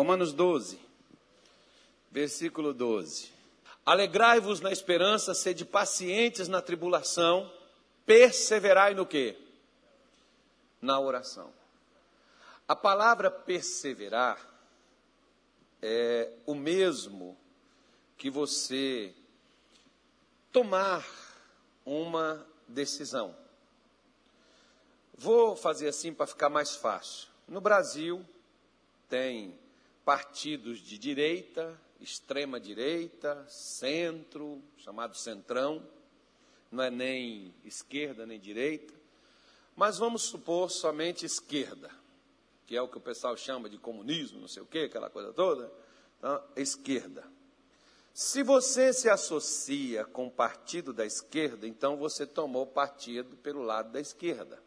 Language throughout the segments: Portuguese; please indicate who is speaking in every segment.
Speaker 1: Romanos 12, versículo 12. Alegrai-vos na esperança, sede pacientes na tribulação, perseverai no quê? Na oração. A palavra perseverar é o mesmo que você tomar uma decisão. Vou fazer assim para ficar mais fácil. No Brasil, tem partidos de direita, extrema direita, centro, chamado centrão, não é nem esquerda nem direita, mas vamos supor somente esquerda, que é o que o pessoal chama de comunismo, não sei o quê, aquela coisa toda. Então, esquerda. Se você se associa com o partido da esquerda, então você tomou partido pelo lado da esquerda.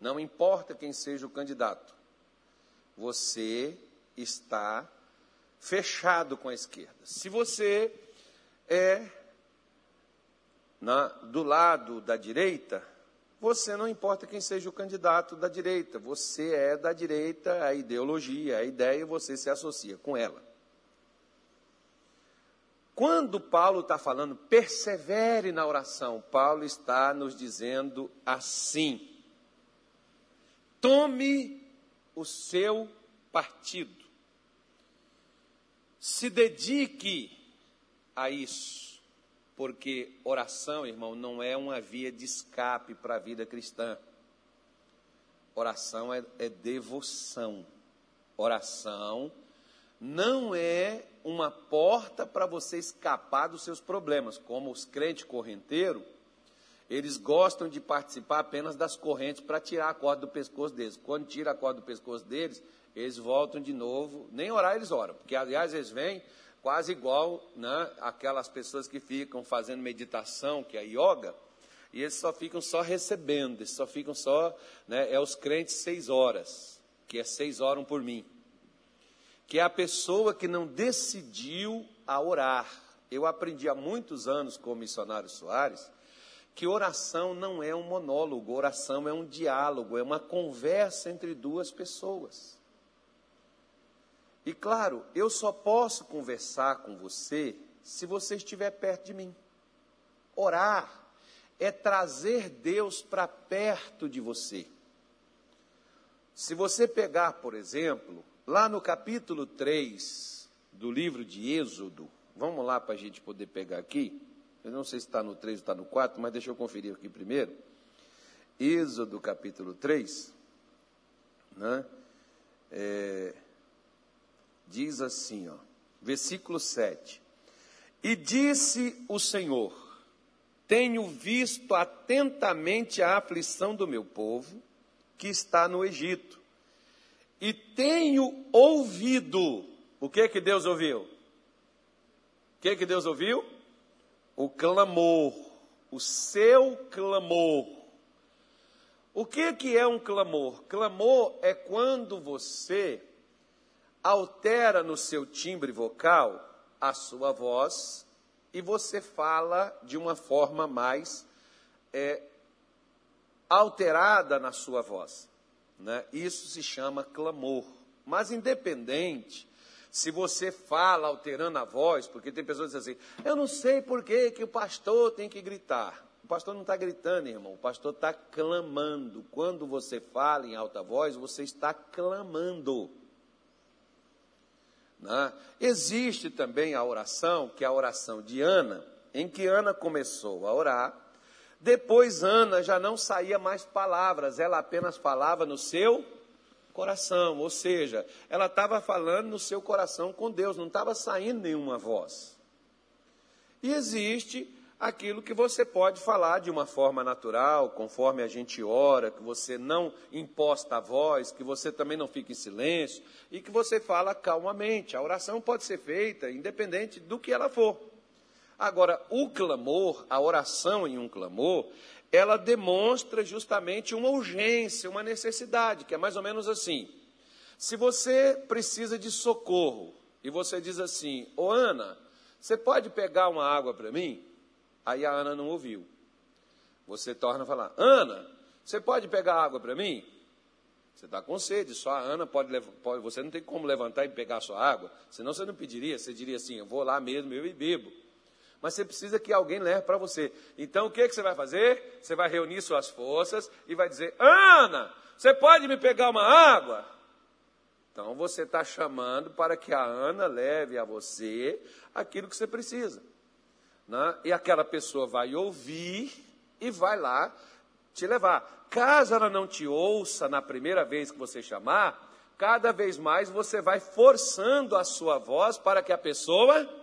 Speaker 1: Não importa quem seja o candidato, você está fechado com a esquerda. Se você é na, do lado da direita, você não importa quem seja o candidato da direita, você é da direita, a ideologia, a ideia, você se associa com ela. Quando Paulo está falando, persevere na oração, Paulo está nos dizendo assim: tome o seu partido. Se dedique a isso, porque oração, irmão, não é uma via de escape para a vida cristã. Oração é, é devoção. Oração não é uma porta para você escapar dos seus problemas, como os crentes correnteiros, eles gostam de participar apenas das correntes para tirar a corda do pescoço deles. Quando tira a corda do pescoço deles, eles voltam de novo, nem orar eles oram, porque aliás eles vêm quase igual né, aquelas pessoas que ficam fazendo meditação, que é yoga, e eles só ficam só recebendo, eles só ficam só, né, é os crentes seis horas, que é seis oram por mim, que é a pessoa que não decidiu a orar. Eu aprendi há muitos anos com o missionário Soares, que oração não é um monólogo, oração é um diálogo, é uma conversa entre duas pessoas. E claro, eu só posso conversar com você se você estiver perto de mim. Orar é trazer Deus para perto de você. Se você pegar, por exemplo, lá no capítulo 3 do livro de Êxodo, vamos lá para a gente poder pegar aqui. Eu não sei se está no 3 ou está no 4, mas deixa eu conferir aqui primeiro. Êxodo capítulo 3, né? É, diz assim, ó, versículo 7. E disse o Senhor: Tenho visto atentamente a aflição do meu povo que está no Egito, e tenho ouvido. O que que Deus ouviu? O que que Deus ouviu? O clamor, o seu clamor. O que que é um clamor? Clamor é quando você altera no seu timbre vocal a sua voz e você fala de uma forma mais é, alterada na sua voz. Né? Isso se chama clamor. Mas independente se você fala alterando a voz, porque tem pessoas que dizem assim, eu não sei por que, que o pastor tem que gritar. O pastor não está gritando, irmão, o pastor está clamando. Quando você fala em alta voz, você está clamando. Né? Existe também a oração, que é a oração de Ana, em que Ana começou a orar, depois Ana já não saía mais palavras, ela apenas falava no seu coração, ou seja, ela estava falando no seu coração com Deus, não estava saindo nenhuma voz. E existe aquilo que você pode falar de uma forma natural, conforme a gente ora, que você não imposta a voz, que você também não fica em silêncio e que você fala calmamente. A oração pode ser feita independente do que ela for. Agora, o clamor, a oração em um clamor, ela demonstra justamente uma urgência, uma necessidade, que é mais ou menos assim. Se você precisa de socorro e você diz assim: Ô Ana, você pode pegar uma água para mim? Aí a Ana não ouviu. Você torna a falar: Ana, você pode pegar água para mim? Você está com sede, só a Ana pode, pode, Você não tem como levantar e pegar a sua água, senão você não pediria, você diria assim: eu vou lá mesmo, eu e bebo. Mas você precisa que alguém leve para você. Então o que, que você vai fazer? Você vai reunir suas forças e vai dizer: Ana, você pode me pegar uma água? Então você está chamando para que a Ana leve a você aquilo que você precisa. Né? E aquela pessoa vai ouvir e vai lá te levar. Caso ela não te ouça na primeira vez que você chamar, cada vez mais você vai forçando a sua voz para que a pessoa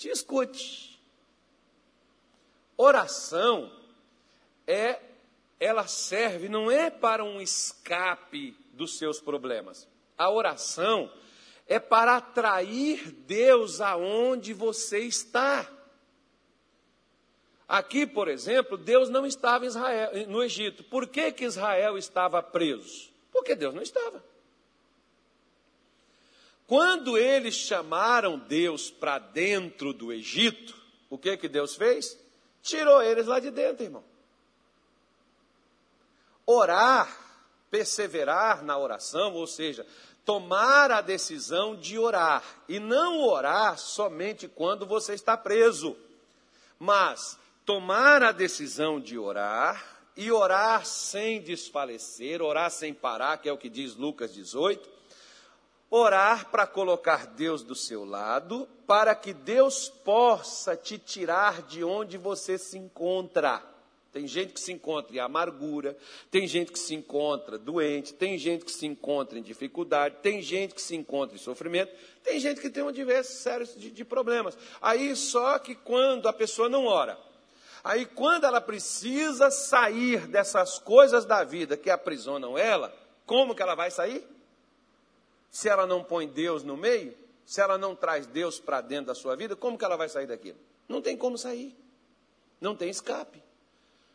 Speaker 1: te escute. Oração é ela serve não é para um escape dos seus problemas. A oração é para atrair Deus aonde você está. Aqui, por exemplo, Deus não estava Israel, no Egito. Por que, que Israel estava preso? Porque Deus não estava. Quando eles chamaram Deus para dentro do Egito, o que que Deus fez? Tirou eles lá de dentro, irmão. Orar, perseverar na oração, ou seja, tomar a decisão de orar e não orar somente quando você está preso, mas tomar a decisão de orar e orar sem desfalecer, orar sem parar, que é o que diz Lucas 18. Orar para colocar Deus do seu lado, para que Deus possa te tirar de onde você se encontra. Tem gente que se encontra em amargura, tem gente que se encontra doente, tem gente que se encontra em dificuldade, tem gente que se encontra em sofrimento, tem gente que tem um diversos sérios de, de problemas. Aí só que quando a pessoa não ora, Aí, quando ela precisa sair dessas coisas da vida que aprisionam ela, como que ela vai sair? Se ela não põe Deus no meio, se ela não traz Deus para dentro da sua vida, como que ela vai sair daquilo? Não tem como sair. Não tem escape.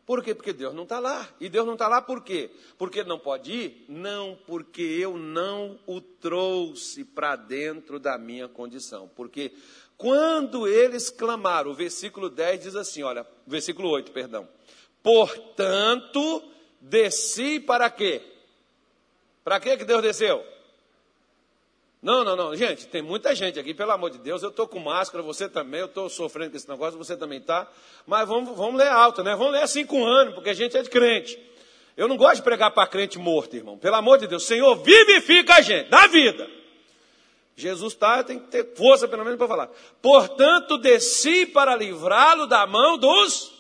Speaker 1: Por quê? Porque Deus não está lá. E Deus não está lá por quê? Porque ele não pode ir? Não, porque eu não o trouxe para dentro da minha condição. Porque quando eles clamaram, o versículo 10 diz assim: olha, versículo 8, perdão. Portanto, desci para quê? Para quê que Deus desceu? Não, não, não, gente, tem muita gente aqui, pelo amor de Deus, eu estou com máscara, você também, eu estou sofrendo com esse negócio, você também está, mas vamos, vamos ler alto, né? Vamos ler assim com ânimo, porque a gente é de crente. Eu não gosto de pregar para crente morto, irmão, pelo amor de Deus, Senhor, vivifica a gente, dá vida. Jesus está, tem que ter força pelo menos para falar. Portanto, desci para livrá-lo da mão dos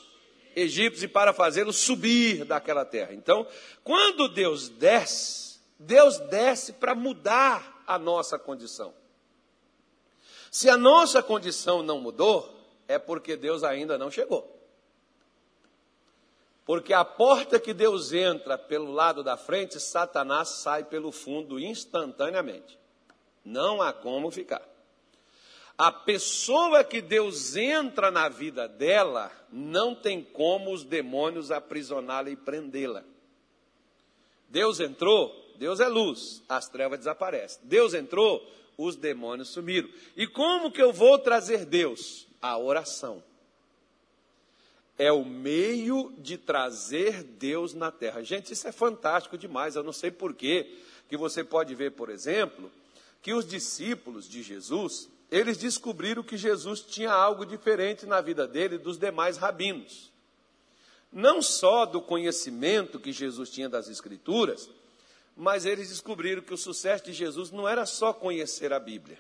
Speaker 1: egípcios e para fazê-lo subir daquela terra. Então, quando Deus desce, Deus desce para mudar a nossa condição. Se a nossa condição não mudou, é porque Deus ainda não chegou. Porque a porta que Deus entra pelo lado da frente, Satanás sai pelo fundo instantaneamente. Não há como ficar. A pessoa que Deus entra na vida dela, não tem como os demônios aprisioná-la e prendê-la. Deus entrou, Deus é luz, as trevas desaparecem. Deus entrou, os demônios sumiram. E como que eu vou trazer Deus? A oração. É o meio de trazer Deus na terra. Gente, isso é fantástico demais. Eu não sei porquê que você pode ver, por exemplo, que os discípulos de Jesus, eles descobriram que Jesus tinha algo diferente na vida dele dos demais rabinos. Não só do conhecimento que Jesus tinha das Escrituras, mas eles descobriram que o sucesso de Jesus não era só conhecer a Bíblia.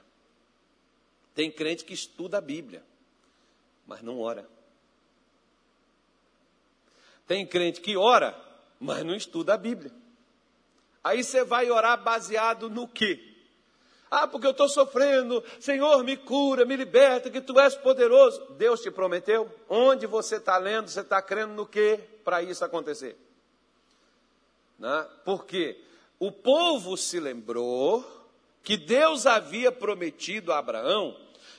Speaker 1: Tem crente que estuda a Bíblia, mas não ora. Tem crente que ora, mas não estuda a Bíblia. Aí você vai orar baseado no quê? Ah, porque eu estou sofrendo. Senhor, me cura, me liberta, que tu és poderoso. Deus te prometeu? Onde você está lendo, você está crendo no que para isso acontecer? Né? Porque o povo se lembrou que Deus havia prometido a Abraão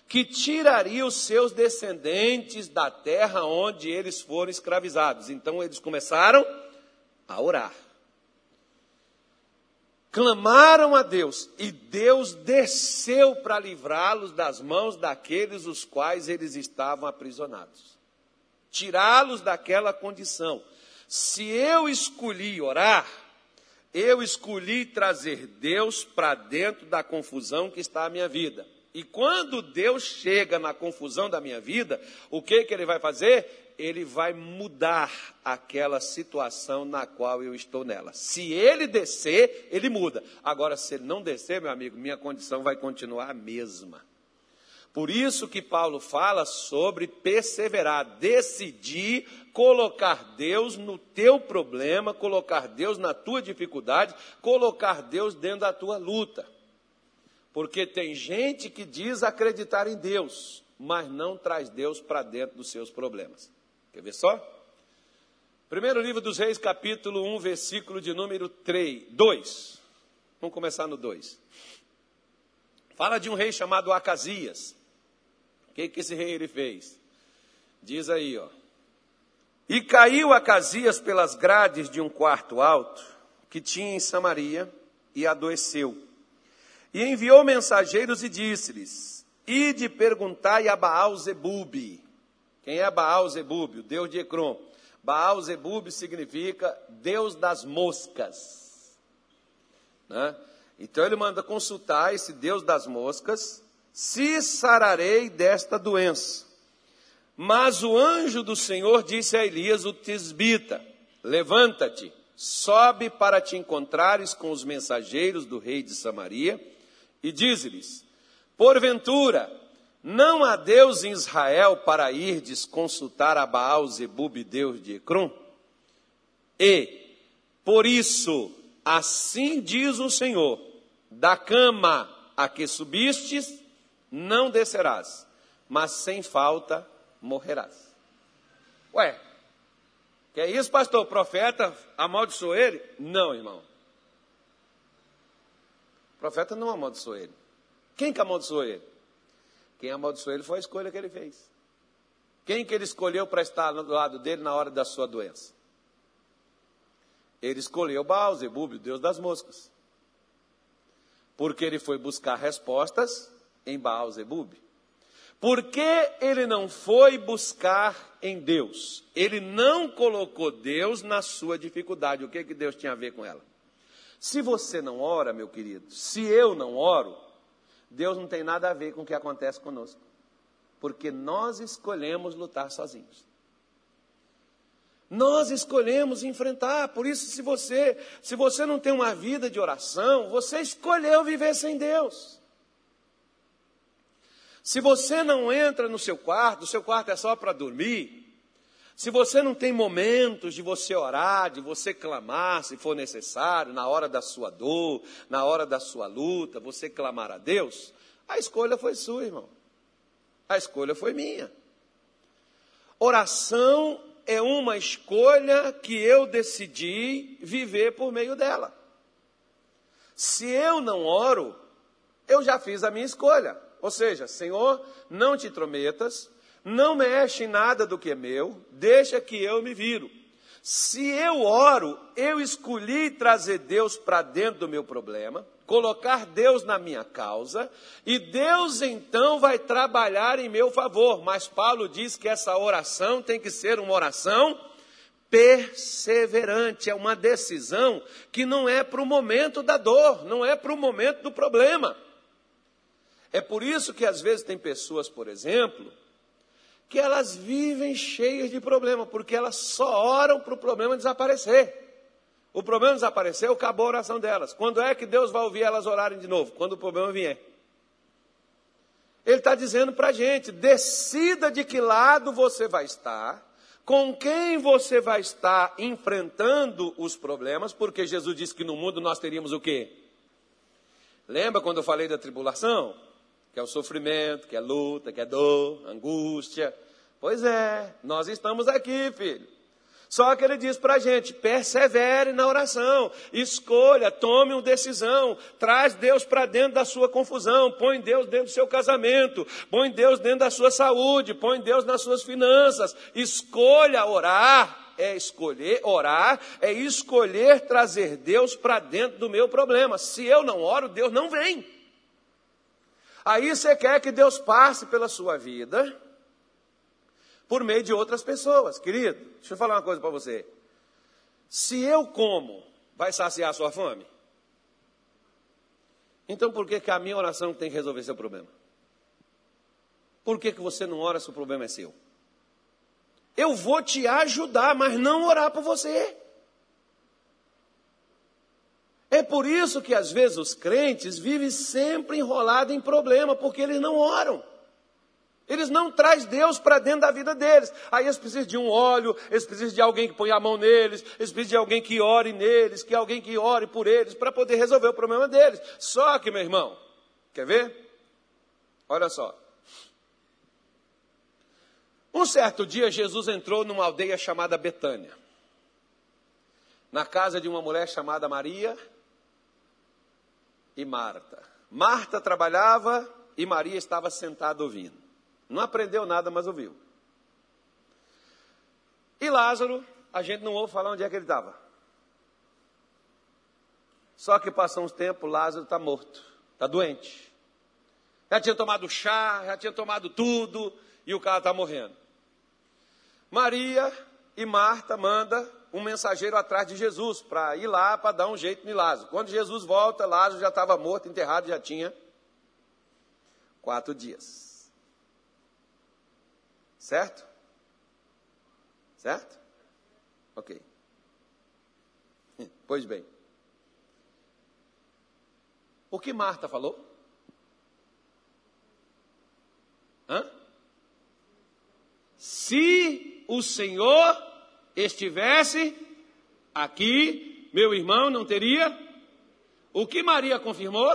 Speaker 1: que tiraria os seus descendentes da terra onde eles foram escravizados. Então eles começaram a orar clamaram a Deus e Deus desceu para livrá-los das mãos daqueles os quais eles estavam aprisionados. Tirá-los daquela condição. Se eu escolhi orar, eu escolhi trazer Deus para dentro da confusão que está a minha vida. E quando Deus chega na confusão da minha vida, o que, que ele vai fazer? Ele vai mudar aquela situação na qual eu estou nela. Se ele descer, ele muda. Agora, se ele não descer, meu amigo, minha condição vai continuar a mesma. Por isso que Paulo fala sobre perseverar, decidir colocar Deus no teu problema, colocar Deus na tua dificuldade, colocar Deus dentro da tua luta. Porque tem gente que diz acreditar em Deus, mas não traz Deus para dentro dos seus problemas. Quer ver só? Primeiro livro dos Reis, capítulo 1, versículo de número 3, 2. Vamos começar no 2. Fala de um rei chamado Acasias que, que esse rei ele fez? Diz aí, ó. E caiu Acasias pelas grades de um quarto alto que tinha em Samaria e adoeceu. E enviou mensageiros e disse-lhes: Ide perguntai a Baal Zebube. Quem é Baal Zebube? O deus de Ecrom. Baal Zebube significa Deus das moscas. Né? Então ele manda consultar esse Deus das moscas se sararei desta doença. Mas o anjo do Senhor disse a Elias, o tisbita: Levanta-te, sobe para te encontrares com os mensageiros do rei de Samaria, e diz-lhes: Porventura, não há Deus em Israel para irdes consultar a Baal Zebub, Deus de Ecrom? E, por isso, assim diz o Senhor: da cama a que subistes, não descerás, mas sem falta morrerás. Ué, que é isso, pastor? O profeta amaldiçoou ele? Não, irmão. O profeta não amaldiçoou ele. Quem que amaldiçoou ele? Quem amaldiçoou ele foi a escolha que ele fez. Quem que ele escolheu para estar do lado dele na hora da sua doença? Ele escolheu Baal, Zebub, o Deus das moscas. Porque ele foi buscar respostas em Baal Zebub? Por que ele não foi buscar em Deus? Ele não colocou Deus na sua dificuldade. O que, que Deus tinha a ver com ela? Se você não ora, meu querido, se eu não oro, Deus não tem nada a ver com o que acontece conosco. Porque nós escolhemos lutar sozinhos. Nós escolhemos enfrentar. Por isso, se você, se você não tem uma vida de oração, você escolheu viver sem Deus. Se você não entra no seu quarto, o seu quarto é só para dormir. Se você não tem momentos de você orar, de você clamar, se for necessário, na hora da sua dor, na hora da sua luta, você clamar a Deus, a escolha foi sua, irmão. A escolha foi minha. Oração é uma escolha que eu decidi viver por meio dela. Se eu não oro, eu já fiz a minha escolha. Ou seja, Senhor, não te intrometas, não mexe em nada do que é meu, deixa que eu me viro. Se eu oro, eu escolhi trazer Deus para dentro do meu problema, colocar Deus na minha causa, e Deus então vai trabalhar em meu favor. Mas Paulo diz que essa oração tem que ser uma oração perseverante, é uma decisão que não é para o momento da dor, não é para o momento do problema. É por isso que às vezes tem pessoas, por exemplo, que elas vivem cheias de problema, porque elas só oram para o problema desaparecer. O problema desapareceu, acabou a oração delas. Quando é que Deus vai ouvir elas orarem de novo? Quando o problema vier. Ele está dizendo para a gente: decida de que lado você vai estar, com quem você vai estar enfrentando os problemas, porque Jesus disse que no mundo nós teríamos o quê? Lembra quando eu falei da tribulação? Que é o sofrimento, que é luta, que é dor, angústia. Pois é, nós estamos aqui, filho. Só que ele diz para a gente: persevere na oração, escolha, tome uma decisão, traz Deus para dentro da sua confusão, põe Deus dentro do seu casamento, põe Deus dentro da sua saúde, põe Deus nas suas finanças, escolha orar. É escolher orar, é escolher trazer Deus para dentro do meu problema. Se eu não oro, Deus não vem. Aí você quer que Deus passe pela sua vida por meio de outras pessoas. Querido, deixa eu falar uma coisa para você. Se eu como vai saciar a sua fome? Então por que, que a minha oração tem que resolver seu problema? Por que, que você não ora se o problema é seu? Eu vou te ajudar, mas não orar por você. É por isso que às vezes os crentes vivem sempre enrolados em problema, porque eles não oram. Eles não trazem Deus para dentro da vida deles. Aí eles precisam de um óleo, eles precisam de alguém que ponha a mão neles, eles precisam de alguém que ore neles, que alguém que ore por eles, para poder resolver o problema deles. Só que, meu irmão, quer ver? Olha só. Um certo dia, Jesus entrou numa aldeia chamada Betânia, na casa de uma mulher chamada Maria e Marta. Marta trabalhava e Maria estava sentada ouvindo. Não aprendeu nada, mas ouviu. E Lázaro, a gente não ouve falar onde é que ele estava. Só que passou uns tempos, Lázaro está morto, está doente. Já tinha tomado chá, já tinha tomado tudo, e o cara está morrendo. Maria e Marta manda um mensageiro atrás de Jesus para ir lá para dar um jeito em Lázaro. Quando Jesus volta, Lázaro já estava morto, enterrado, já tinha quatro dias. Certo? Certo? Ok. Pois bem. O que Marta falou? Hã? Se o Senhor estivesse aqui, meu irmão não teria. O que Maria confirmou?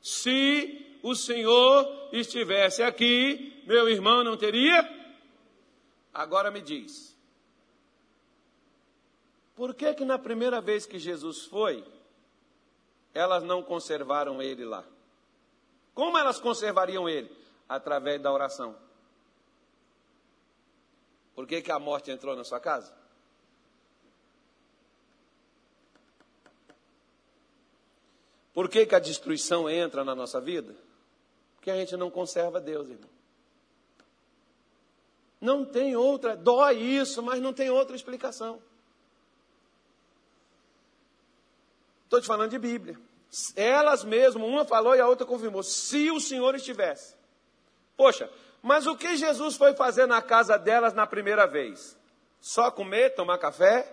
Speaker 1: Se o Senhor estivesse aqui, meu irmão não teria? Agora me diz. Por que que na primeira vez que Jesus foi, elas não conservaram ele lá? Como elas conservariam ele? Através da oração. Por que, que a morte entrou na sua casa? Por que, que a destruição entra na nossa vida? Porque a gente não conserva Deus, irmão. Não tem outra, dói isso, mas não tem outra explicação. Estou te falando de Bíblia. Elas mesmas, uma falou e a outra confirmou. Se o Senhor estivesse. Poxa, mas o que Jesus foi fazer na casa delas na primeira vez? Só comer, tomar café?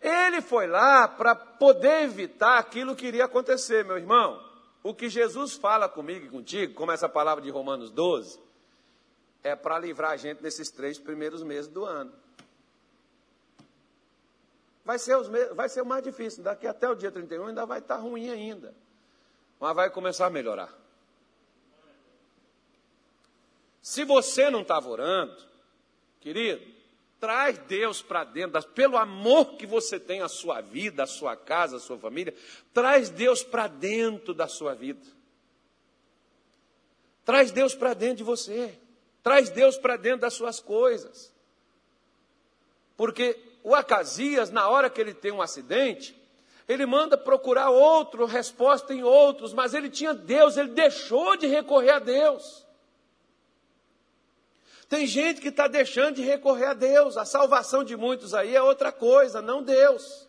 Speaker 1: Ele foi lá para poder evitar aquilo que iria acontecer, meu irmão. O que Jesus fala comigo e contigo, como essa palavra de Romanos 12, é para livrar a gente nesses três primeiros meses do ano. Vai ser, os, vai ser o mais difícil, daqui até o dia 31 ainda vai estar tá ruim ainda. Mas vai começar a melhorar. Se você não estava orando, querido, traz Deus para dentro, pelo amor que você tem à sua vida, à sua casa, à sua família, traz Deus para dentro da sua vida. Traz Deus para dentro de você. Traz Deus para dentro das suas coisas. Porque o Acasias, na hora que ele tem um acidente, ele manda procurar outro, resposta em outros, mas ele tinha Deus, ele deixou de recorrer a Deus. Tem gente que está deixando de recorrer a Deus, a salvação de muitos aí é outra coisa, não Deus.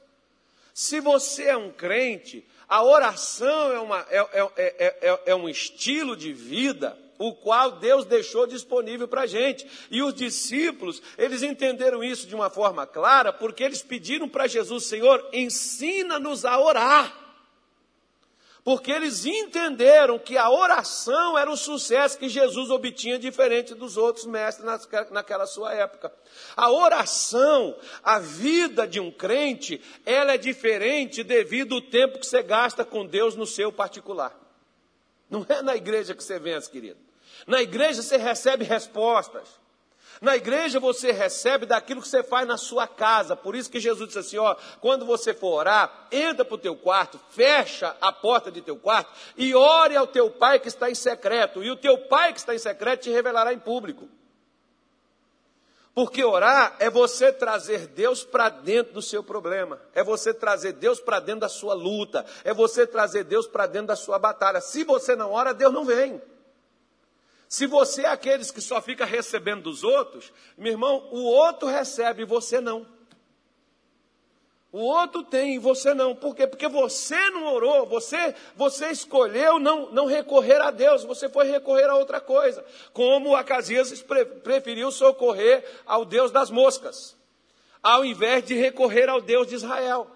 Speaker 1: Se você é um crente, a oração é, uma, é, é, é, é um estilo de vida o qual Deus deixou disponível para a gente. E os discípulos, eles entenderam isso de uma forma clara, porque eles pediram para Jesus, Senhor, ensina-nos a orar. Porque eles entenderam que a oração era o sucesso que Jesus obtinha diferente dos outros mestres naquela sua época. A oração, a vida de um crente, ela é diferente devido ao tempo que você gasta com Deus no seu particular. Não é na igreja que você vence, querido. Na igreja você recebe respostas. Na igreja você recebe daquilo que você faz na sua casa. Por isso que Jesus disse assim: ó, quando você for orar, entra para o teu quarto, fecha a porta de teu quarto e ore ao teu pai que está em secreto. E o teu pai que está em secreto te revelará em público. Porque orar é você trazer Deus para dentro do seu problema, é você trazer Deus para dentro da sua luta, é você trazer Deus para dentro da sua batalha. Se você não ora, Deus não vem. Se você é aqueles que só fica recebendo dos outros, meu irmão, o outro recebe e você não. O outro tem e você não. Por quê? Porque você não orou, você, você escolheu não, não recorrer a Deus, você foi recorrer a outra coisa. Como Acasias pre, preferiu socorrer ao Deus das moscas, ao invés de recorrer ao Deus de Israel.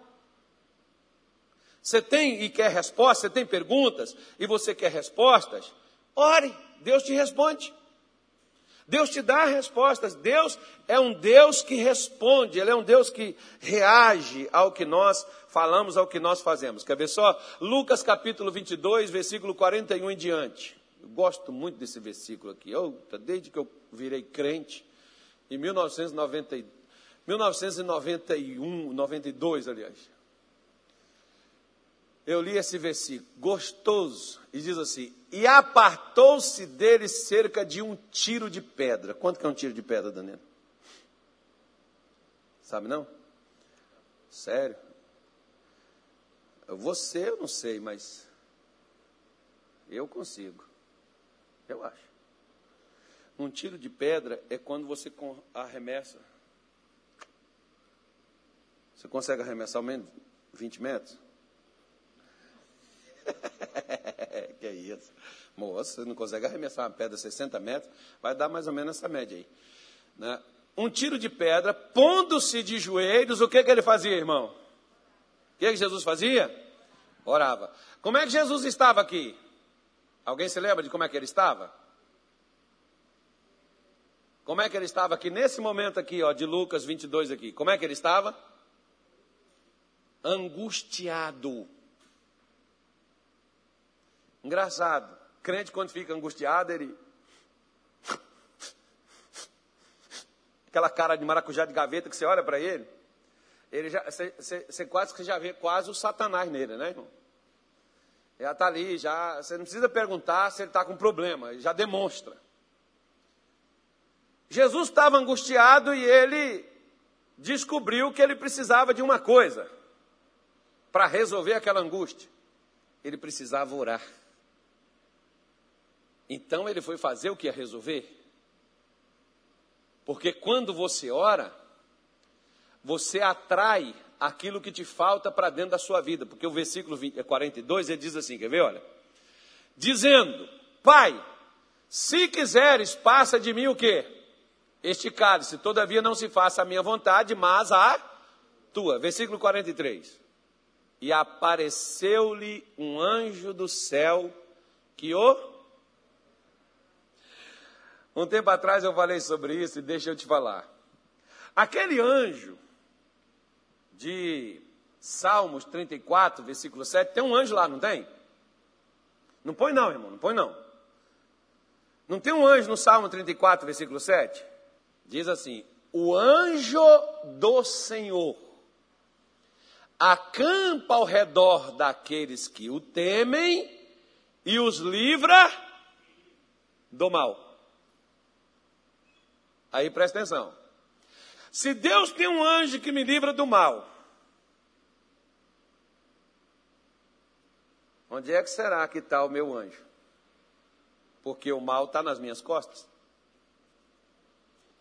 Speaker 1: Você tem e quer respostas, você tem perguntas e você quer respostas? Ore, Deus te responde. Deus te dá respostas. Deus é um Deus que responde, Ele é um Deus que reage ao que nós falamos, ao que nós fazemos. Quer ver só? Lucas capítulo 22, versículo 41 em diante. Eu gosto muito desse versículo aqui. Eu, desde que eu virei crente, em 1990, 1991, 92, aliás. Eu li esse versículo, gostoso, e diz assim: e apartou-se dele cerca de um tiro de pedra. Quanto que é um tiro de pedra, Daniel? Sabe não? Sério? Você eu não sei, mas eu consigo. Eu acho. Um tiro de pedra é quando você arremessa. Você consegue arremessar ao menos 20 metros? que isso? Moça, você não consegue arremessar uma pedra 60 metros, vai dar mais ou menos essa média aí. Né? Um tiro de pedra, pondo-se de joelhos, o que, que ele fazia, irmão? O que, que Jesus fazia? Orava. Como é que Jesus estava aqui? Alguém se lembra de como é que ele estava? Como é que ele estava aqui nesse momento aqui, ó, de Lucas 22 aqui? Como é que ele estava? Angustiado. Engraçado. Crente, quando fica angustiado, ele. Aquela cara de maracujá de gaveta que você olha para ele, ele já, você, você, você quase que já vê quase o Satanás nele, né, irmão? Já está ali, já, você não precisa perguntar se ele está com problema, ele já demonstra. Jesus estava angustiado e ele descobriu que ele precisava de uma coisa para resolver aquela angústia. Ele precisava orar. Então ele foi fazer o que ia resolver? Porque quando você ora, você atrai aquilo que te falta para dentro da sua vida. Porque o versículo 20, 42 ele diz assim: quer ver? Olha. Dizendo, Pai, se quiseres, passa de mim o quê? Este cálice, todavia não se faça a minha vontade, mas a tua. Versículo 43. E apareceu-lhe um anjo do céu que o um tempo atrás eu falei sobre isso e deixa eu te falar. Aquele anjo de Salmos 34, versículo 7, tem um anjo lá, não tem? Não põe não, irmão, não põe não. Não tem um anjo no Salmo 34, versículo 7? Diz assim: O anjo do Senhor acampa ao redor daqueles que o temem e os livra do mal. Aí presta atenção. Se Deus tem um anjo que me livra do mal, onde é que será que está o meu anjo? Porque o mal está nas minhas costas.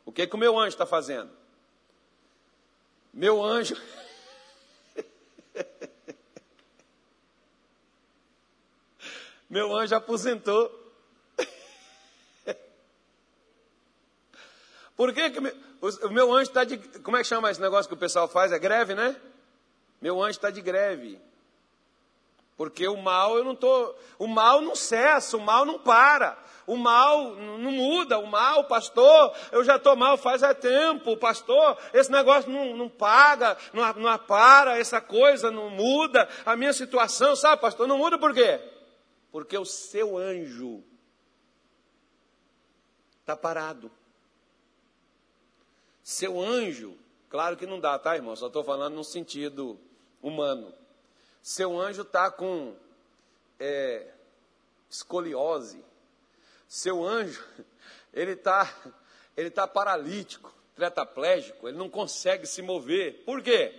Speaker 1: O que, que o meu anjo está fazendo? Meu anjo. meu anjo aposentou. Por que, que o meu anjo está de. Como é que chama esse negócio que o pessoal faz? É greve, né? Meu anjo está de greve. Porque o mal eu não tô, o mal não cessa, o mal não para, o mal não muda, o mal, pastor, eu já estou mal faz é tempo, pastor, esse negócio não, não paga, não, não para, essa coisa não muda, a minha situação, sabe, pastor, não muda por quê? Porque o seu anjo está parado. Seu anjo, claro que não dá, tá, irmão? Só estou falando no sentido humano. Seu anjo está com é, escoliose. Seu anjo, ele está ele tá paralítico, tetraplégico, ele não consegue se mover. Por quê?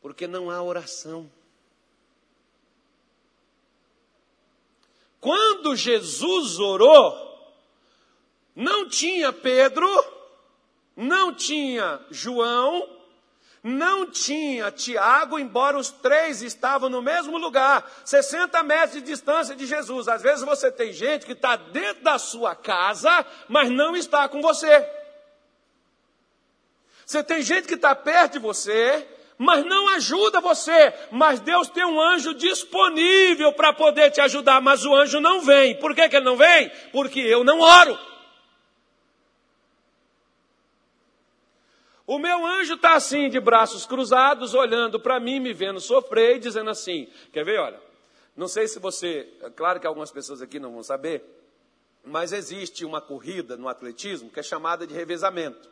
Speaker 1: Porque não há oração. Quando Jesus orou, não tinha Pedro não tinha João, não tinha Tiago, embora os três estavam no mesmo lugar, 60 metros de distância de Jesus. Às vezes você tem gente que está dentro da sua casa, mas não está com você. Você tem gente que está perto de você, mas não ajuda você. Mas Deus tem um anjo disponível para poder te ajudar, mas o anjo não vem. Por que, que ele não vem? Porque eu não oro. O meu anjo está assim, de braços cruzados, olhando para mim, me vendo sofrer e dizendo assim: Quer ver? Olha, não sei se você. É claro que algumas pessoas aqui não vão saber, mas existe uma corrida no atletismo que é chamada de revezamento.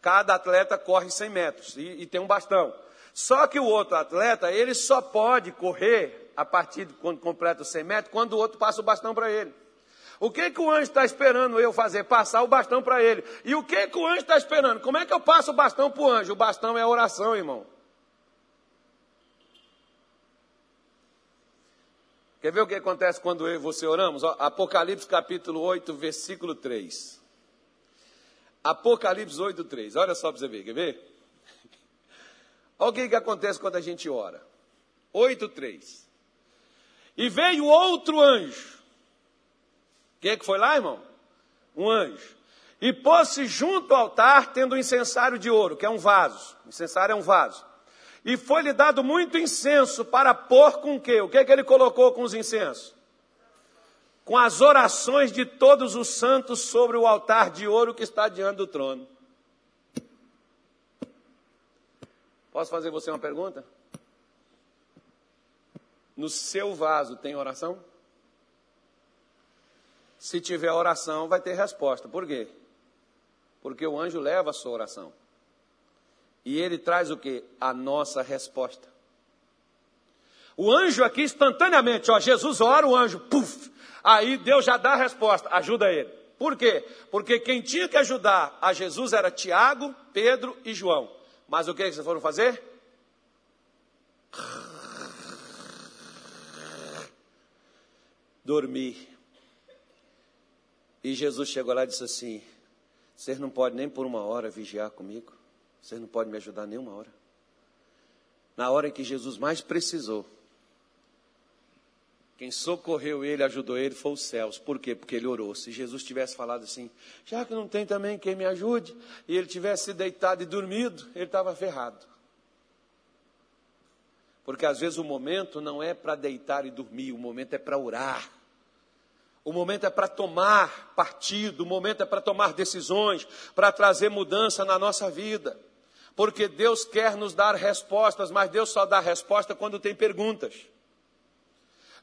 Speaker 1: Cada atleta corre 100 metros e, e tem um bastão. Só que o outro atleta, ele só pode correr a partir de quando completa os 100 metros, quando o outro passa o bastão para ele. O que, que o anjo está esperando eu fazer? Passar o bastão para ele. E o que, que o anjo está esperando? Como é que eu passo o bastão para o anjo? O bastão é a oração, irmão. Quer ver o que acontece quando eu e você oramos? Apocalipse capítulo 8, versículo 3. Apocalipse 8, 3. Olha só para você ver, quer ver? Olha o que, que acontece quando a gente ora. 8, 3. E veio outro anjo quem é que foi lá, irmão? Um anjo. E pôs-se junto ao altar, tendo um incensário de ouro, que é um vaso. O incensário é um vaso. E foi-lhe dado muito incenso para pôr com o quê? O que, é que ele colocou com os incensos? Com as orações de todos os santos sobre o altar de ouro que está diante do trono. Posso fazer você uma pergunta? No seu vaso tem oração? Se tiver oração, vai ter resposta. Por quê? Porque o anjo leva a sua oração. E ele traz o que? A nossa resposta. O anjo aqui instantaneamente, ó, Jesus ora, o anjo, puf, aí Deus já dá a resposta, ajuda ele. Por quê? Porque quem tinha que ajudar a Jesus era Tiago, Pedro e João. Mas o que eles foram fazer? Dormir. E Jesus chegou lá e disse assim: Vocês não podem nem por uma hora vigiar comigo? Vocês não podem me ajudar nem uma hora? Na hora em que Jesus mais precisou, quem socorreu ele, ajudou ele, foi os céus. Por quê? Porque ele orou. Se Jesus tivesse falado assim, já que não tem também quem me ajude, e ele tivesse deitado e dormido, ele estava ferrado. Porque às vezes o momento não é para deitar e dormir, o momento é para orar. O momento é para tomar partido, o momento é para tomar decisões, para trazer mudança na nossa vida. Porque Deus quer nos dar respostas, mas Deus só dá resposta quando tem perguntas.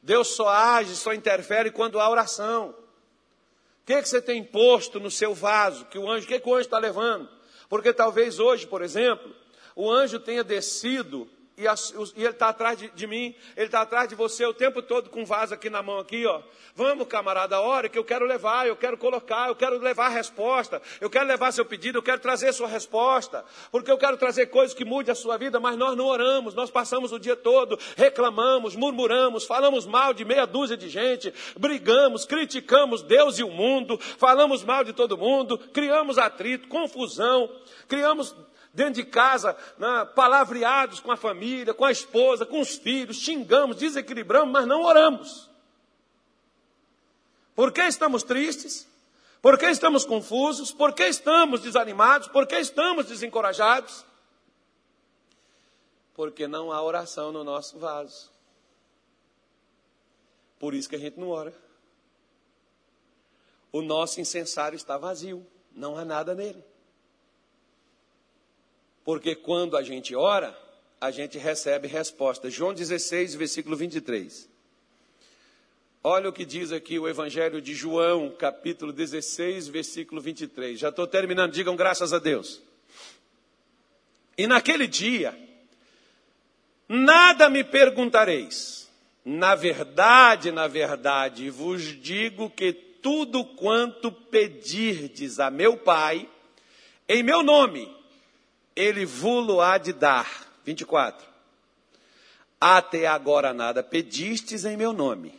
Speaker 1: Deus só age, só interfere quando há oração. O que, é que você tem posto no seu vaso? Que o anjo, o que, é que o anjo está levando? Porque talvez hoje, por exemplo, o anjo tenha descido e, e ele está atrás de, de, mim, ele está atrás de você o tempo todo com um vaso aqui na mão, aqui, ó. Vamos, camarada, a hora que eu quero levar, eu quero colocar, eu quero levar a resposta, eu quero levar seu pedido, eu quero trazer sua resposta, porque eu quero trazer coisas que mudem a sua vida, mas nós não oramos, nós passamos o dia todo, reclamamos, murmuramos, falamos mal de meia dúzia de gente, brigamos, criticamos Deus e o mundo, falamos mal de todo mundo, criamos atrito, confusão, criamos dentro de casa, né, palavreados com a família, com a esposa, com os filhos, xingamos, desequilibramos, mas não oramos. Por que estamos tristes? Por que estamos confusos? Por que estamos desanimados? Por que estamos desencorajados? Porque não há oração no nosso vaso. Por isso que a gente não ora. O nosso incensário está vazio, não há nada nele. Porque quando a gente ora, a gente recebe resposta. João 16, versículo 23. Olha o que diz aqui o Evangelho de João, capítulo 16, versículo 23. Já estou terminando, digam graças a Deus. E naquele dia, nada me perguntareis. Na verdade, na verdade, vos digo que tudo quanto pedirdes a meu Pai, em meu nome, ele vulo há de dar. 24. Até agora nada pedistes em meu nome.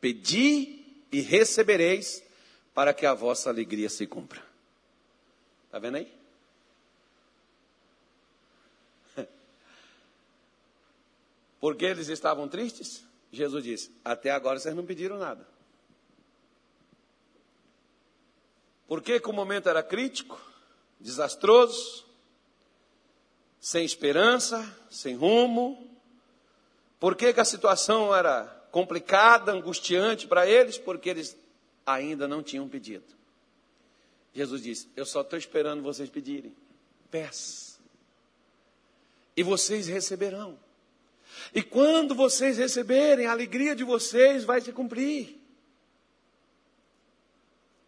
Speaker 1: Pedi e recebereis, para que a vossa alegria se cumpra. Está vendo aí? Porque eles estavam tristes? Jesus disse: Até agora vocês não pediram nada. Por que, que o momento era crítico, desastroso, sem esperança, sem rumo? Por que, que a situação era complicada, angustiante para eles? Porque eles ainda não tinham pedido. Jesus disse: Eu só estou esperando vocês pedirem. Peça. E vocês receberão. E quando vocês receberem, a alegria de vocês vai se cumprir.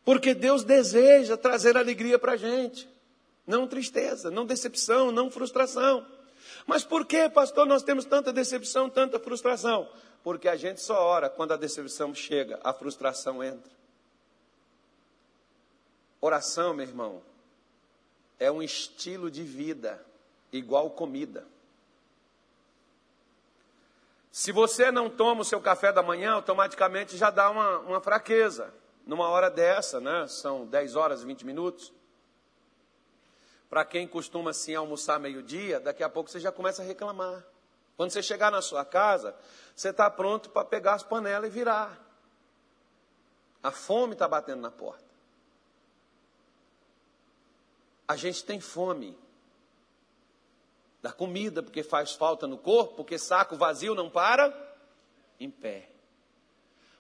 Speaker 1: Porque Deus deseja trazer alegria para a gente, não tristeza, não decepção, não frustração. Mas por que, pastor, nós temos tanta decepção, tanta frustração? Porque a gente só ora quando a decepção chega, a frustração entra. Oração, meu irmão, é um estilo de vida, igual comida. Se você não toma o seu café da manhã, automaticamente já dá uma, uma fraqueza. Numa hora dessa, né? São 10 horas e 20 minutos. Para quem costuma assim almoçar meio-dia, daqui a pouco você já começa a reclamar. Quando você chegar na sua casa, você está pronto para pegar as panelas e virar. A fome está batendo na porta. A gente tem fome da comida, porque faz falta no corpo, porque saco vazio não para em pé.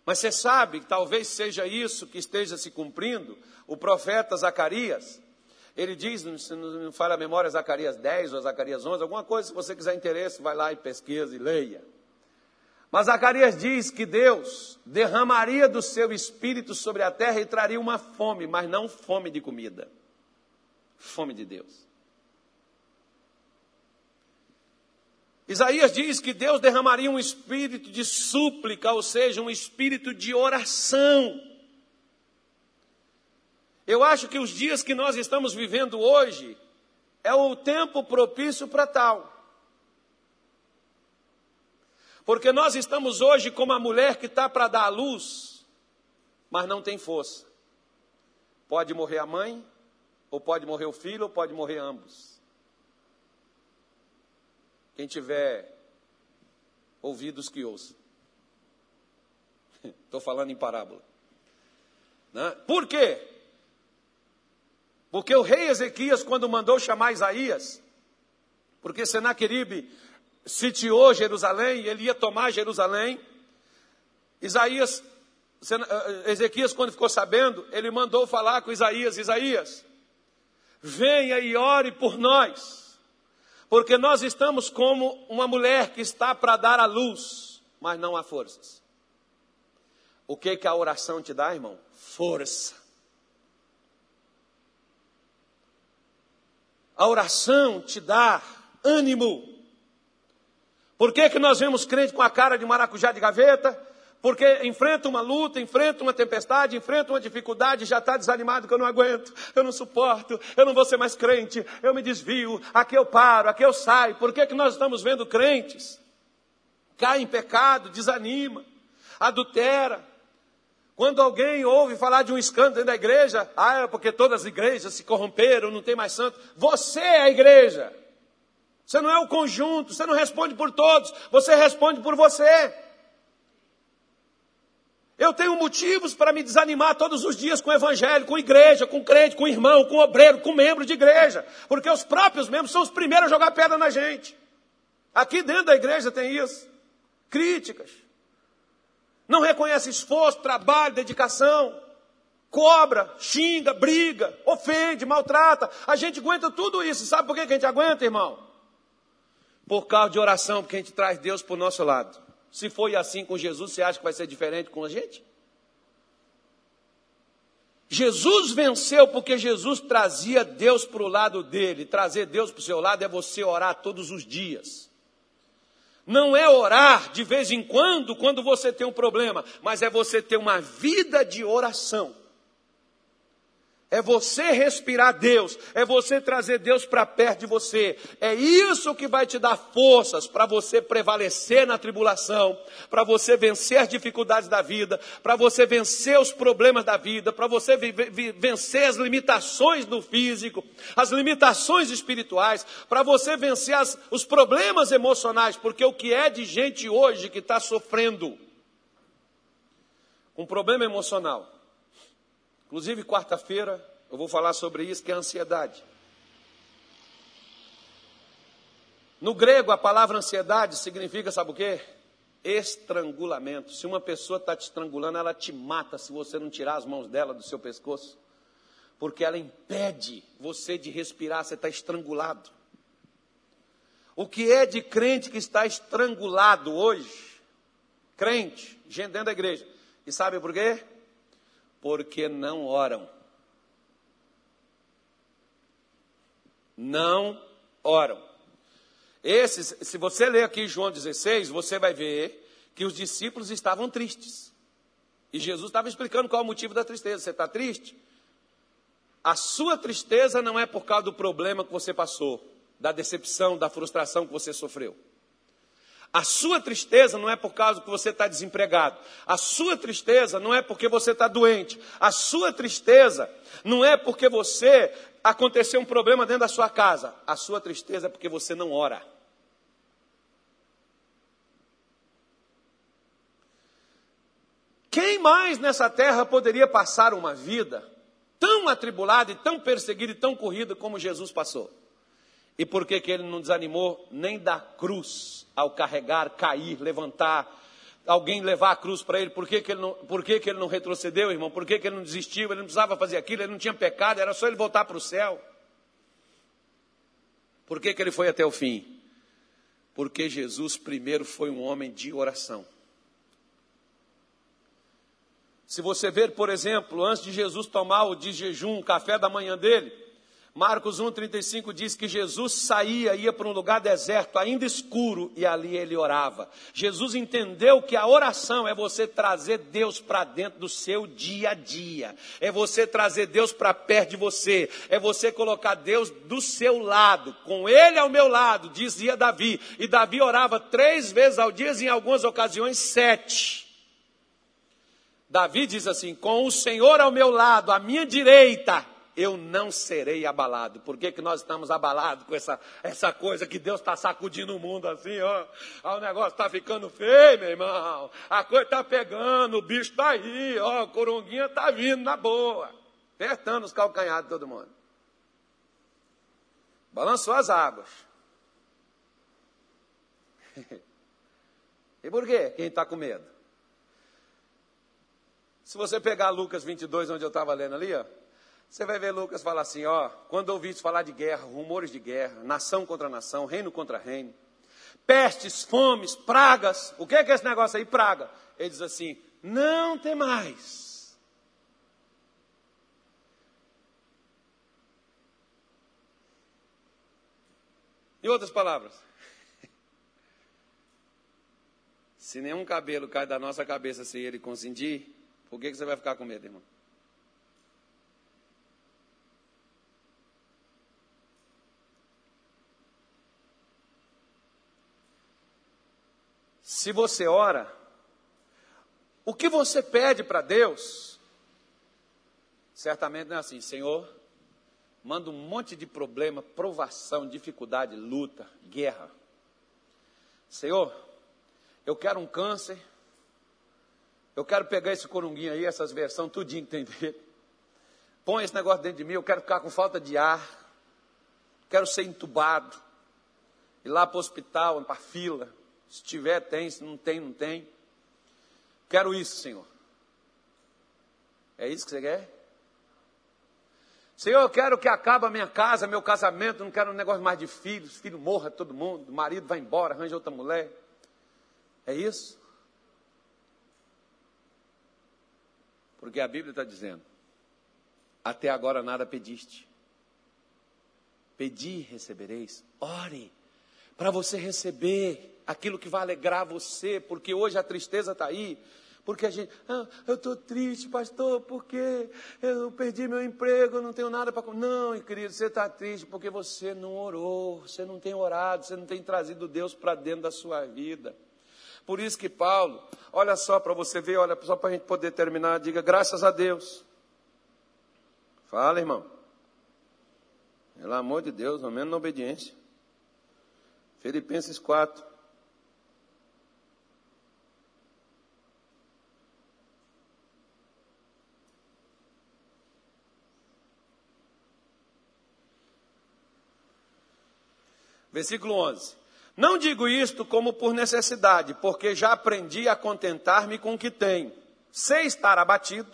Speaker 1: Mas você sabe que talvez seja isso que esteja se cumprindo. O profeta Zacarias, ele diz, se não falha a memória, Zacarias 10 ou Zacarias 11, alguma coisa, se você quiser interesse, vai lá e pesquisa e leia. Mas Zacarias diz que Deus derramaria do seu espírito sobre a terra e traria uma fome, mas não fome de comida, fome de Deus. Isaías diz que Deus derramaria um espírito de súplica, ou seja, um espírito de oração. Eu acho que os dias que nós estamos vivendo hoje é o tempo propício para tal. Porque nós estamos hoje como a mulher que está para dar a luz, mas não tem força. Pode morrer a mãe, ou pode morrer o filho, ou pode morrer ambos. Quem tiver ouvidos que ouça. Estou falando em parábola. Né? Por quê? Porque o rei Ezequias, quando mandou chamar Isaías, porque Senaqueribe sitiou Jerusalém, ele ia tomar Jerusalém, Isaías, eh, Ezequias, quando ficou sabendo, ele mandou falar com Isaías: Isaías, venha e ore por nós. Porque nós estamos como uma mulher que está para dar a luz, mas não há forças. O que que a oração te dá, irmão? Força. A oração te dá ânimo. Por que, que nós vemos crente com a cara de maracujá de gaveta? Porque enfrenta uma luta, enfrenta uma tempestade, enfrenta uma dificuldade, já está desanimado que eu não aguento, eu não suporto, eu não vou ser mais crente, eu me desvio, aqui eu paro, aqui eu saio. Por que, que nós estamos vendo crentes? Cai em pecado, desanima, adultera. Quando alguém ouve falar de um escândalo dentro da igreja, ah, é porque todas as igrejas se corromperam, não tem mais santo. Você é a igreja. Você não é o conjunto, você não responde por todos, você responde por você. Eu tenho motivos para me desanimar todos os dias com o evangelho, com igreja, com crente, com irmão, com obreiro, com membro de igreja, porque os próprios membros são os primeiros a jogar pedra na gente. Aqui dentro da igreja tem isso. Críticas. Não reconhece esforço, trabalho, dedicação. Cobra, xinga, briga, ofende, maltrata. A gente aguenta tudo isso. Sabe por que a gente aguenta, irmão? Por causa de oração, porque a gente traz Deus para o nosso lado. Se foi assim com Jesus, você acha que vai ser diferente com a gente? Jesus venceu porque Jesus trazia Deus para o lado dele. Trazer Deus para o seu lado é você orar todos os dias. Não é orar de vez em quando, quando você tem um problema, mas é você ter uma vida de oração. É você respirar Deus, é você trazer Deus para perto de você. É isso que vai te dar forças para você prevalecer na tribulação, para você vencer as dificuldades da vida, para você vencer os problemas da vida, para você vencer as limitações do físico, as limitações espirituais, para você vencer as, os problemas emocionais, porque o que é de gente hoje que está sofrendo um problema emocional Inclusive, quarta-feira eu vou falar sobre isso, que é a ansiedade. No grego, a palavra ansiedade significa, sabe o quê? Estrangulamento. Se uma pessoa está te estrangulando, ela te mata se você não tirar as mãos dela do seu pescoço. Porque ela impede você de respirar, você está estrangulado. O que é de crente que está estrangulado hoje? Crente, gente dentro da igreja. E sabe por quê? Porque não oram. Não oram. Esses, se você ler aqui João 16, você vai ver que os discípulos estavam tristes. E Jesus estava explicando qual é o motivo da tristeza. Você está triste? A sua tristeza não é por causa do problema que você passou, da decepção, da frustração que você sofreu. A sua tristeza não é por causa que você está desempregado. A sua tristeza não é porque você está doente. A sua tristeza não é porque você aconteceu um problema dentro da sua casa. A sua tristeza é porque você não ora. Quem mais nessa terra poderia passar uma vida tão atribulada e tão perseguida e tão corrida como Jesus passou? E por que, que ele não desanimou nem da cruz ao carregar, cair, levantar, alguém levar a cruz para ele? Por que, que, ele não, por que, que ele não retrocedeu, irmão? Por que, que ele não desistiu? Ele não precisava fazer aquilo, ele não tinha pecado, era só ele voltar para o céu. Por que, que ele foi até o fim? Porque Jesus primeiro foi um homem de oração. Se você ver, por exemplo, antes de Jesus tomar o de jejum, o café da manhã dele, Marcos 1,35 diz que Jesus saía, ia para um lugar deserto, ainda escuro, e ali ele orava. Jesus entendeu que a oração é você trazer Deus para dentro do seu dia a dia, é você trazer Deus para perto de você, é você colocar Deus do seu lado, com Ele ao meu lado, dizia Davi. E Davi orava três vezes ao dia, em algumas ocasiões sete. Davi diz assim: Com o Senhor ao meu lado, à minha direita, eu não serei abalado. Por que, que nós estamos abalados com essa, essa coisa que Deus está sacudindo o mundo assim, ó? Ah, o negócio está ficando feio, meu irmão. A coisa está pegando, o bicho está aí, ó, a coronguinha está vindo na boa. Apertando os calcanhares de todo mundo. Balançou as águas. e por quê? Quem está com medo? Se você pegar Lucas 22, onde eu estava lendo ali, ó, você vai ver Lucas falar assim, ó, quando ouviste falar de guerra, rumores de guerra, nação contra nação, reino contra reino, pestes, fomes, pragas, o que é, que é esse negócio aí, praga? Ele diz assim, não tem mais. Em outras palavras, se nenhum cabelo cai da nossa cabeça sem ele consentir, por que, que você vai ficar com medo, irmão? Se você ora, o que você pede para Deus, certamente não é assim, Senhor, manda um monte de problema, provação, dificuldade, luta, guerra. Senhor, eu quero um câncer, eu quero pegar esse corunguinho aí, essas versões, tudinho entender. Põe esse negócio dentro de mim, eu quero ficar com falta de ar, quero ser entubado, ir lá para o hospital, para a fila. Se tiver, tem. Se não tem, não tem. Quero isso, Senhor. É isso que você quer? Senhor, eu quero que acabe a minha casa, meu casamento, não quero um negócio mais de filhos, filho morra todo mundo, marido vai embora, arranja outra mulher. É isso? Porque a Bíblia está dizendo: até agora nada pediste. Pedi, recebereis. Ore para você receber aquilo que vai alegrar você, porque hoje a tristeza está aí, Porque a gente, ah, eu estou triste, pastor, porque eu perdi meu emprego, não tenho nada para comer. Não, querido, você está triste porque você não orou, você não tem orado, você não tem trazido Deus para dentro da sua vida. Por isso que Paulo, olha só para você ver, olha só para a gente poder terminar, diga graças a Deus. Fala, irmão. Pelo amor de Deus, ao menos na obediência. Filipenses 4. Versículo 11. Não digo isto como por necessidade, porque já aprendi a contentar-me com o que tenho. Sei estar abatido,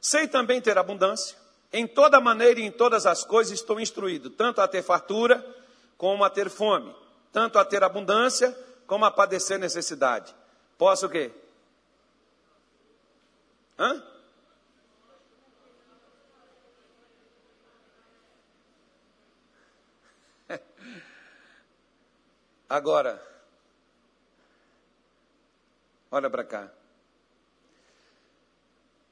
Speaker 1: sei também ter abundância. Em toda maneira e em todas as coisas estou instruído, tanto a ter fartura como a ter fome, tanto a ter abundância como a padecer necessidade. Posso o quê? Hã? Agora, olha para cá.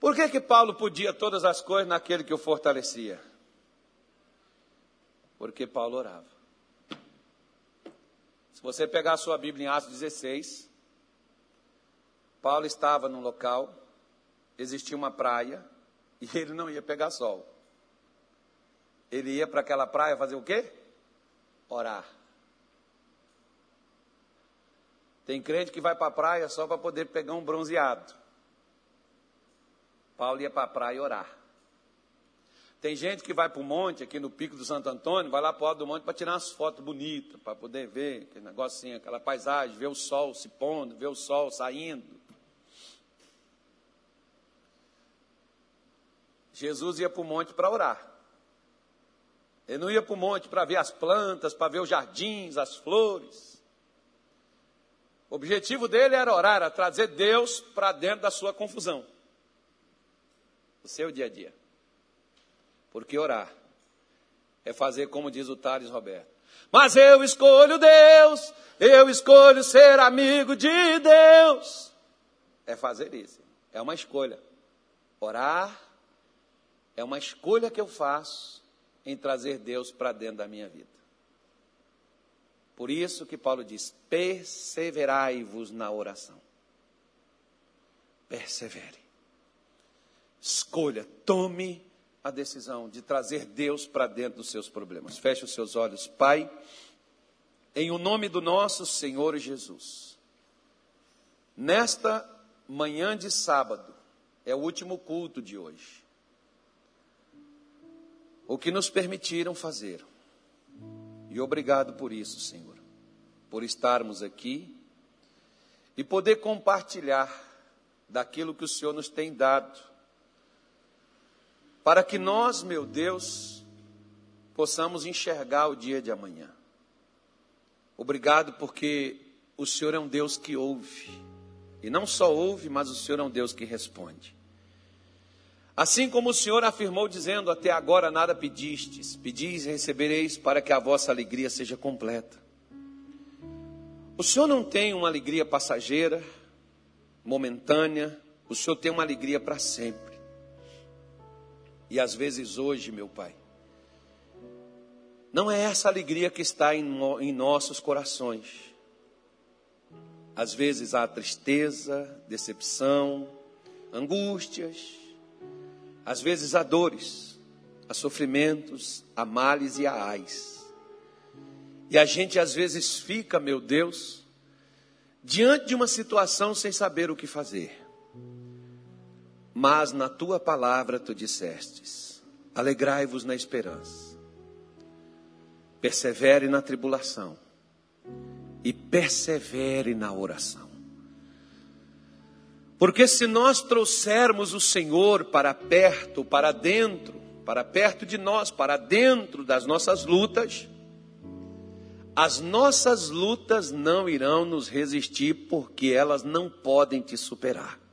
Speaker 1: Por que que Paulo podia todas as coisas naquele que o fortalecia? Porque Paulo orava. Se você pegar a sua Bíblia em Atos 16, Paulo estava num local, existia uma praia, e ele não ia pegar sol. Ele ia para aquela praia fazer o quê? Orar. Tem crente que vai para a praia só para poder pegar um bronzeado. Paulo ia para a praia orar. Tem gente que vai para o monte, aqui no Pico do Santo Antônio, vai lá para o alto do monte para tirar umas fotos bonitas, para poder ver aquele negocinho, aquela paisagem, ver o sol se pondo, ver o sol saindo. Jesus ia para o monte para orar. Ele não ia para o monte para ver as plantas, para ver os jardins, as flores. O objetivo dele era orar, era trazer Deus para dentro da sua confusão, o seu dia a dia. Porque orar é fazer como diz o Thales Roberto. Mas eu escolho Deus, eu escolho ser amigo de Deus. É fazer isso, é uma escolha. Orar é uma escolha que eu faço em trazer Deus para dentro da minha vida. Por isso que Paulo diz: perseverai-vos na oração. Persevere. Escolha, tome a decisão de trazer Deus para dentro dos seus problemas. Feche os seus olhos, Pai, em o nome do nosso Senhor Jesus. Nesta manhã de sábado, é o último culto de hoje. O que nos permitiram fazer e obrigado por isso, Senhor, por estarmos aqui e poder compartilhar daquilo que o Senhor nos tem dado, para que nós, meu Deus, possamos enxergar o dia de amanhã. Obrigado porque o Senhor é um Deus que ouve, e não só ouve, mas o Senhor é um Deus que responde. Assim como o Senhor afirmou, dizendo: Até agora nada pedistes, pedis e recebereis, para que a vossa alegria seja completa. O Senhor não tem uma alegria passageira, momentânea, o Senhor tem uma alegria para sempre. E às vezes hoje, meu Pai, não é essa alegria que está em, em nossos corações. Às vezes há tristeza, decepção, angústias, às vezes há dores, há sofrimentos, há males e há ais. E a gente às vezes fica, meu Deus, diante de uma situação sem saber o que fazer. Mas na tua palavra tu dissestes: alegrai-vos na esperança, persevere na tribulação e persevere na oração. Porque se nós trouxermos o Senhor para perto, para dentro, para perto de nós, para dentro das nossas lutas, as nossas lutas não irão nos resistir, porque elas não podem te superar.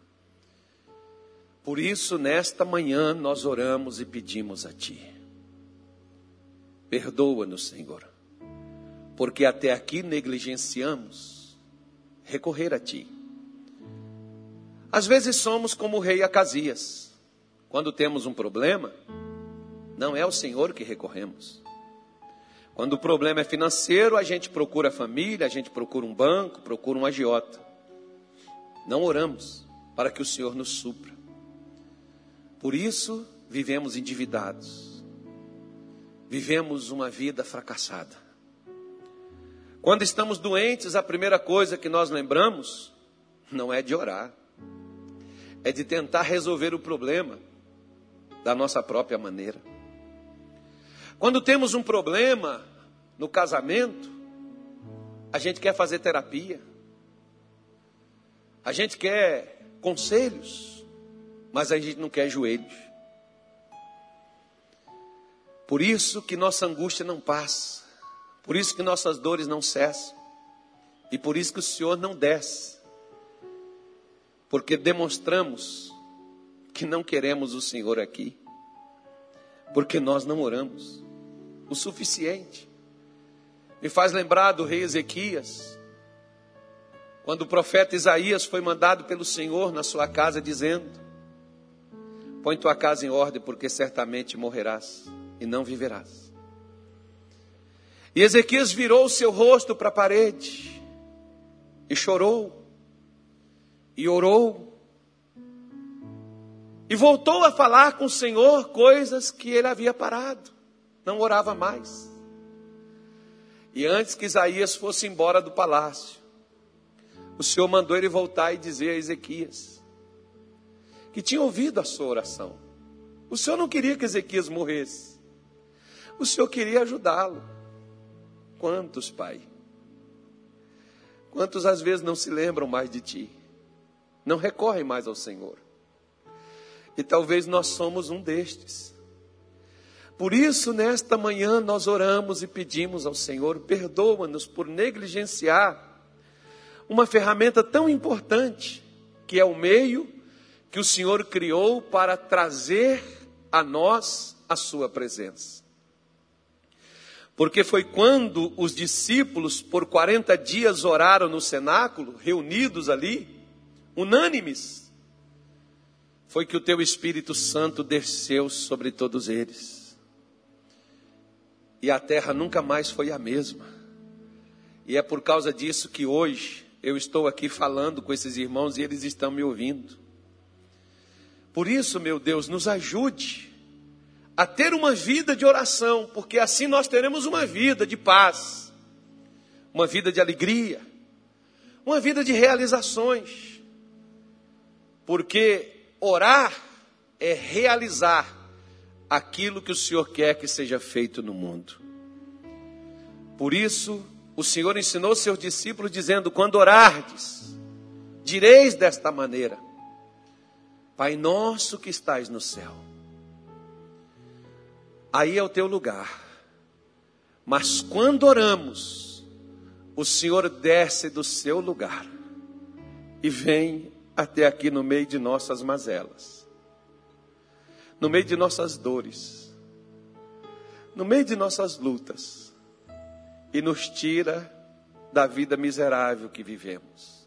Speaker 1: Por isso, nesta manhã, nós oramos e pedimos a Ti. Perdoa-nos, Senhor, porque até aqui negligenciamos recorrer a Ti Às vezes somos como o rei Acasias. Quando temos um problema, não é o Senhor que recorremos. Quando o problema é financeiro, a gente procura a família, a gente procura um banco, procura um agiota. Não oramos para que o Senhor nos supra. Por isso, vivemos endividados. Vivemos uma vida fracassada. Quando estamos doentes, a primeira coisa que nós lembramos não é de orar, é de tentar resolver o problema da nossa própria maneira. Quando temos um problema no casamento, a gente quer fazer terapia, a gente quer conselhos, mas a gente não quer joelhos. Por isso que nossa angústia não passa. Por isso que nossas dores não cessam. E por isso que o Senhor não desce. Porque demonstramos que não queremos o Senhor aqui. Porque nós não oramos o suficiente. Me faz lembrar do rei Ezequias, quando o profeta Isaías foi mandado pelo Senhor na sua casa, dizendo: Põe tua casa em ordem, porque certamente morrerás e não viverás. E Ezequias virou o seu rosto para a parede e chorou e orou e voltou a falar com o Senhor coisas que ele havia parado, não orava mais. E antes que Isaías fosse embora do palácio, o Senhor mandou ele voltar e dizer a Ezequias que tinha ouvido a sua oração. O Senhor não queria que Ezequias morresse, o Senhor queria ajudá-lo. Quantos, Pai? Quantos às vezes não se lembram mais de Ti? Não recorrem mais ao Senhor. E talvez nós somos um destes. Por isso, nesta manhã, nós oramos e pedimos ao Senhor: perdoa-nos por negligenciar uma ferramenta tão importante, que é o meio que o Senhor criou para trazer a nós a Sua presença. Porque foi quando os discípulos, por 40 dias, oraram no cenáculo, reunidos ali, unânimes, foi que o teu Espírito Santo desceu sobre todos eles. E a terra nunca mais foi a mesma. E é por causa disso que hoje eu estou aqui falando com esses irmãos e eles estão me ouvindo. Por isso, meu Deus, nos ajude a ter uma vida de oração, porque assim nós teremos uma vida de paz, uma vida de alegria, uma vida de realizações. Porque orar é realizar aquilo que o Senhor quer que seja feito no mundo. Por isso, o Senhor ensinou seus discípulos dizendo: quando orardes, direis desta maneira: Pai nosso que estais no céu aí é o teu lugar. Mas quando oramos, o Senhor desce do seu lugar e vem até aqui no meio de nossas mazelas, no meio de nossas dores, no meio de nossas lutas e nos tira da vida miserável que vivemos.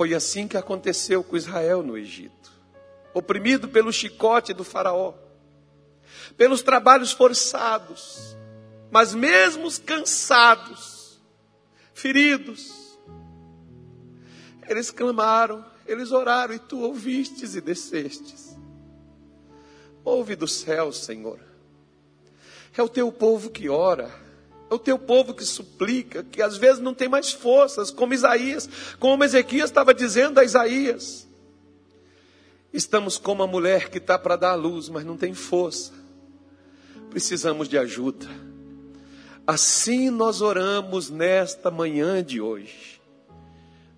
Speaker 1: Foi assim que aconteceu com Israel no Egito, oprimido pelo chicote do Faraó pelos trabalhos forçados, mas mesmo cansados, feridos, eles clamaram, eles oraram e tu ouvistes e descestes. Ouve do céu, Senhor. É o teu povo que ora, é o teu povo que suplica, que às vezes não tem mais forças, como Isaías, como Ezequias estava dizendo a Isaías. Estamos como a mulher que está para dar a luz, mas não tem força precisamos de ajuda. Assim nós oramos nesta manhã de hoje.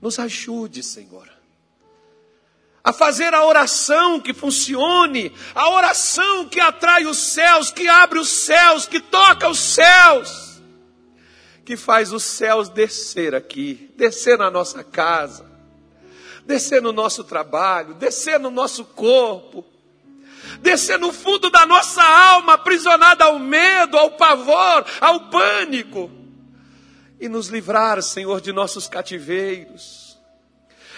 Speaker 1: Nos ajude, Senhor, a fazer a oração que funcione, a oração que atrai os céus, que abre os céus, que toca os céus, que faz os céus descer aqui, descer na nossa casa, descer no nosso trabalho, descer no nosso corpo, descer no fundo da nossa alma, aprisionada ao medo, ao pavor, ao pânico, e nos livrar, Senhor, de nossos cativeiros,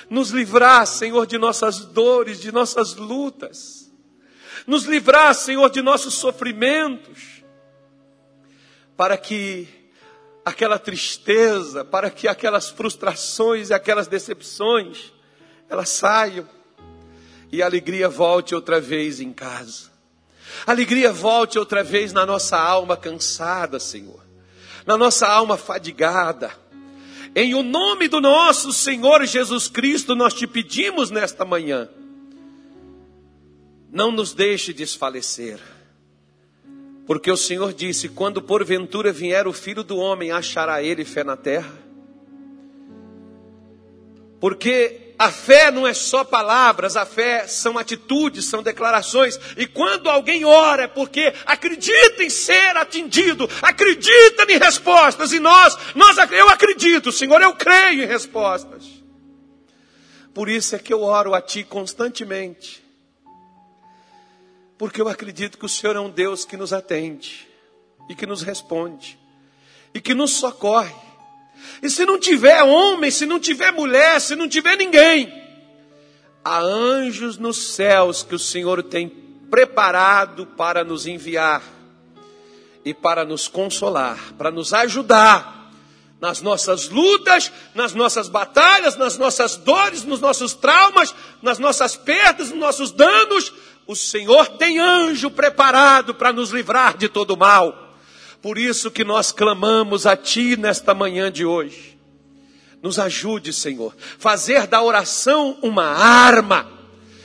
Speaker 1: nos livrar, Senhor, de nossas dores, de nossas lutas, nos livrar, Senhor, de nossos sofrimentos, para que aquela tristeza, para que aquelas frustrações e aquelas decepções, elas saiam e a alegria volte outra vez em casa. A alegria volte outra vez na nossa alma cansada, Senhor, na nossa alma fadigada. Em o nome do nosso Senhor Jesus Cristo, nós te pedimos nesta manhã, não nos deixe desfalecer. Porque o Senhor disse: quando porventura vier o filho do homem, achará ele fé na terra? Porque a fé não é só palavras, a fé são atitudes, são declarações. E quando alguém ora é porque acredita em ser atendido, acredita em respostas. E nós, nós eu acredito, Senhor, eu creio em respostas. Por isso é que eu oro a Ti constantemente porque eu acredito que o Senhor é um Deus que nos atende e que nos responde e que nos socorre. E se não tiver homem, se não tiver mulher, se não tiver ninguém, há anjos nos céus que o Senhor tem preparado para nos enviar e para nos consolar, para nos ajudar nas nossas lutas, nas nossas batalhas, nas nossas dores, nos nossos traumas, nas nossas perdas, nos nossos danos, o Senhor tem anjo preparado para nos livrar de todo mal. Por isso que nós clamamos a Ti nesta manhã de hoje. Nos ajude, Senhor, fazer da oração uma arma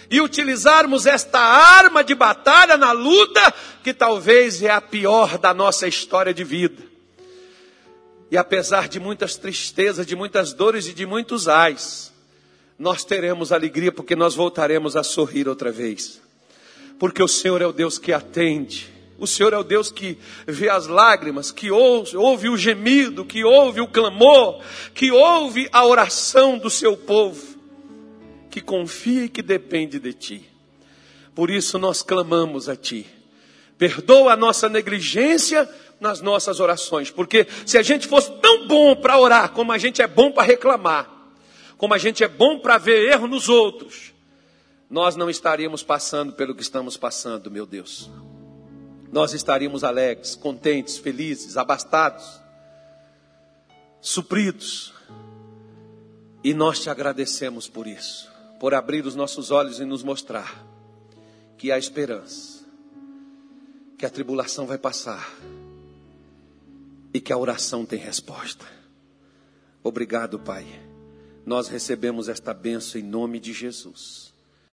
Speaker 1: e utilizarmos esta arma de batalha na luta que talvez é a pior da nossa história de vida. E apesar de muitas tristezas, de muitas dores e de muitos ais, nós teremos alegria porque nós voltaremos a sorrir outra vez porque o Senhor é o Deus que atende. O Senhor é o Deus que vê as lágrimas, que ouve, ouve o gemido, que ouve o clamor, que ouve a oração do seu povo, que confia e que depende de ti. Por isso nós clamamos a ti. Perdoa a nossa negligência nas nossas orações, porque se a gente fosse tão bom para orar como a gente é bom para reclamar, como a gente é bom para ver erro nos outros, nós não estaríamos passando pelo que estamos passando, meu Deus. Nós estaríamos alegres, contentes, felizes, abastados, supridos. E nós te agradecemos por isso, por abrir os nossos olhos e nos mostrar que há esperança, que a tribulação vai passar e que a oração tem resposta. Obrigado, Pai. Nós recebemos esta bênção em nome de Jesus.